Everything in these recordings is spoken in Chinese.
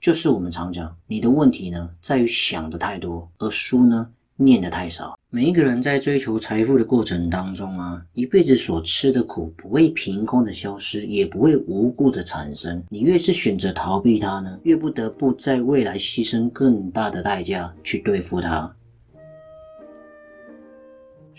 就是我们常讲，你的问题呢，在于想的太多，而书呢，念的太少。每一个人在追求财富的过程当中啊，一辈子所吃的苦不会凭空的消失，也不会无故的产生。你越是选择逃避它呢，越不得不在未来牺牲更大的代价去对付它。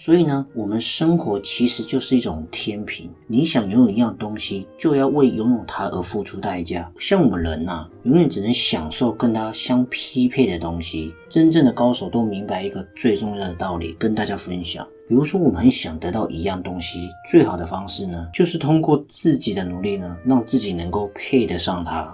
所以呢，我们生活其实就是一种天平。你想拥有一样东西，就要为拥有它而付出代价。像我们人呐，永远只能享受跟它相匹配的东西。真正的高手都明白一个最重要的道理，跟大家分享。比如说，我们很想得到一样东西，最好的方式呢，就是通过自己的努力呢，让自己能够配得上它。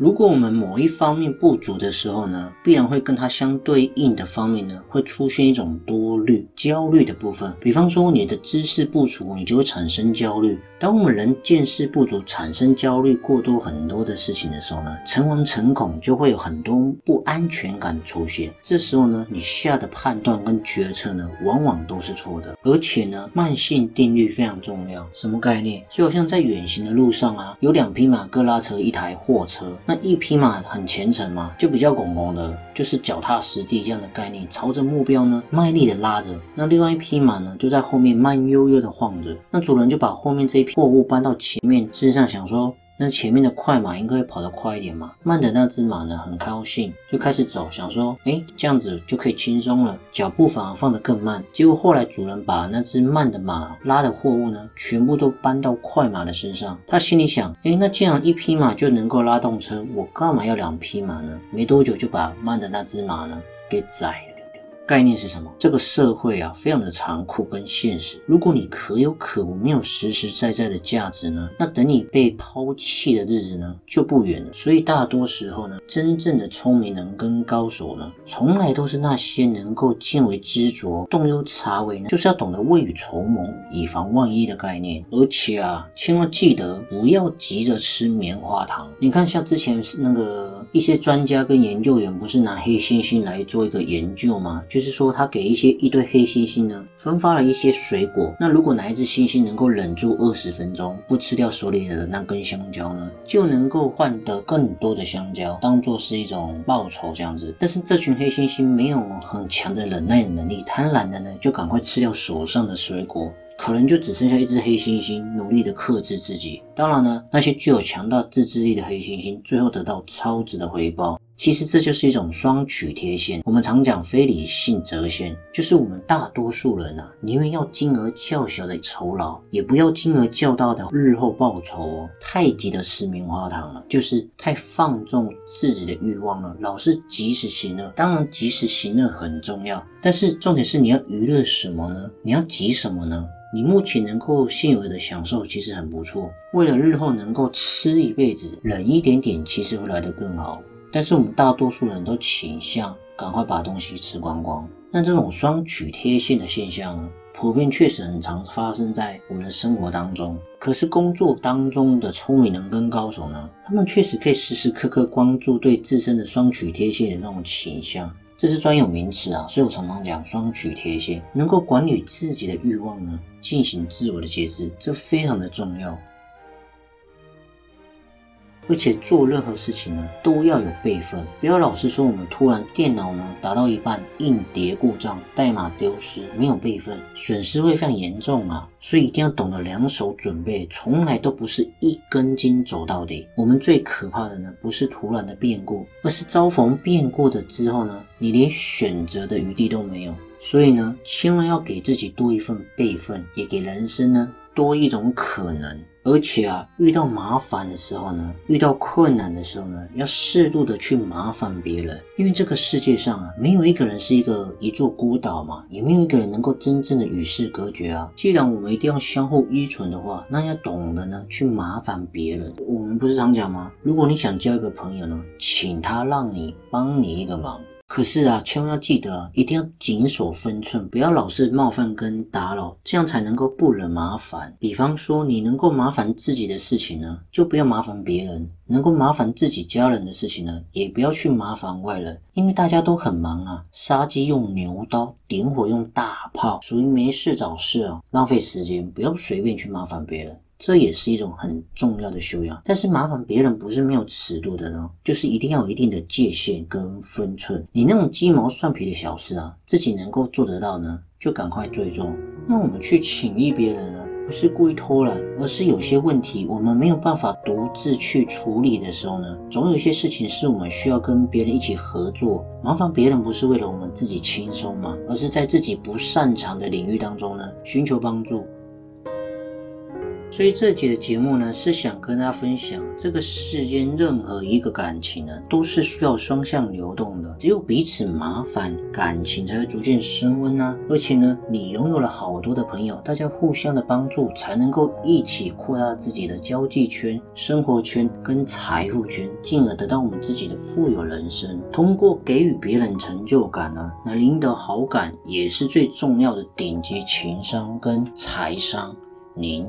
如果我们某一方面不足的时候呢，必然会跟它相对应的方面呢，会出现一种多虑、焦虑的部分。比方说，你的知识不足，你就会产生焦虑。当我们人见识不足，产生焦虑过多很多的事情的时候呢，诚惶诚恐，就会有很多不安全感出现。这时候呢，你下的判断跟决策呢，往往都是错的。而且呢，慢性定律非常重要。什么概念？就好像在远行的路上啊，有两匹马各拉扯一台货车。那一匹马很虔诚嘛，就比较拱拱的，就是脚踏实地这样的概念，朝着目标呢卖力的拉着。那另外一匹马呢，就在后面慢悠悠的晃着。那主人就把后面这一批货物搬到前面身上，想说。那前面的快马应该会跑得快一点嘛？慢的那只马呢，很高兴，就开始走，想说，哎，这样子就可以轻松了，脚步反而放得更慢。结果后来主人把那只慢的马拉的货物呢，全部都搬到快马的身上。他心里想，哎，那这样一匹马就能够拉动车，我干嘛要两匹马呢？没多久就把慢的那只马呢给宰了。概念是什么？这个社会啊，非常的残酷跟现实。如果你可有可无，没有实实在在的价值呢，那等你被抛弃的日子呢，就不远了。所以大多时候呢，真正的聪明人跟高手呢，从来都是那些能够见微知著、洞幽察微呢，就是要懂得未雨绸缪、以防万一的概念。而且啊，千万记得不要急着吃棉花糖。你看，像之前那个一些专家跟研究员，不是拿黑猩猩来做一个研究吗？就是说，他给一些一堆黑猩猩呢，分发了一些水果。那如果哪一只猩猩能够忍住二十分钟不吃掉手里的那根香蕉呢，就能够换得更多的香蕉，当做是一种报酬这样子。但是这群黑猩猩没有很强的忍耐能力，贪婪的呢，就赶快吃掉手上的水果，可能就只剩下一只黑猩猩努力的克制自己。当然呢，那些具有强大自制力的黑猩猩，最后得到超值的回报。其实这就是一种双曲贴现。我们常讲非理性折现，就是我们大多数人啊，宁愿要金额较小的酬劳，也不要金额较大的日后报酬哦。太急的吃棉花糖了，就是太放纵自己的欲望了，老是及时行乐。当然，及时行乐很重要，但是重点是你要娱乐什么呢？你要急什么呢？你目前能够现有的享受其实很不错，为了日后能够吃一辈子，忍一点点，其实会来得更好。但是我们大多数人都倾向赶快把东西吃光光，那这种双曲贴现的现象呢，普遍确实很常发生在我们的生活当中。可是工作当中的聪明人跟高手呢，他们确实可以时时刻刻关注对自身的双曲贴现的那种倾向，这是专有名词啊。所以我常常讲双曲贴现，能够管理自己的欲望呢，进行自我的节制，这非常的重要。而且做任何事情呢，都要有备份，不要老是说我们突然电脑呢打到一半，硬碟故障，代码丢失，没有备份，损失会非常严重啊！所以一定要懂得两手准备，从来都不是一根筋走到底。我们最可怕的呢，不是突然的变故，而是遭逢变故的之后呢，你连选择的余地都没有。所以呢，千万要给自己多一份备份，也给人生呢。多一种可能。而且啊，遇到麻烦的时候呢，遇到困难的时候呢，要适度的去麻烦别人，因为这个世界上啊，没有一个人是一个一座孤岛嘛，也没有一个人能够真正的与世隔绝啊。既然我们一定要相互依存的话，那要懂得呢去麻烦别人。我们不是常讲吗？如果你想交一个朋友呢，请他让你帮你一个忙。可是啊，千万要记得，一定要谨守分寸，不要老是冒犯跟打扰，这样才能够不惹麻烦。比方说，你能够麻烦自己的事情呢，就不要麻烦别人；能够麻烦自己家人的事情呢，也不要去麻烦外人，因为大家都很忙啊。杀鸡用牛刀，点火用大炮，属于没事找事啊，浪费时间，不要随便去麻烦别人。这也是一种很重要的修养，但是麻烦别人不是没有尺度的呢，就是一定要有一定的界限跟分寸。你那种鸡毛蒜皮的小事啊，自己能够做得到呢，就赶快追踪。那我们去请益别人呢，不是故意偷懒，而是有些问题我们没有办法独自去处理的时候呢，总有一些事情是我们需要跟别人一起合作。麻烦别人不是为了我们自己轻松嘛，而是在自己不擅长的领域当中呢，寻求帮助。所以这节的节目呢，是想跟大家分享，这个世间任何一个感情呢，都是需要双向流动的。只有彼此麻烦，感情才会逐渐升温啊。而且呢，你拥有了好多的朋友，大家互相的帮助，才能够一起扩大自己的交际圈、生活圈跟财富圈，进而得到我们自己的富有人生。通过给予别人成就感呢，那赢得好感也是最重要的顶级情商跟财商。您。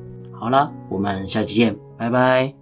好了，我们下期见，拜拜。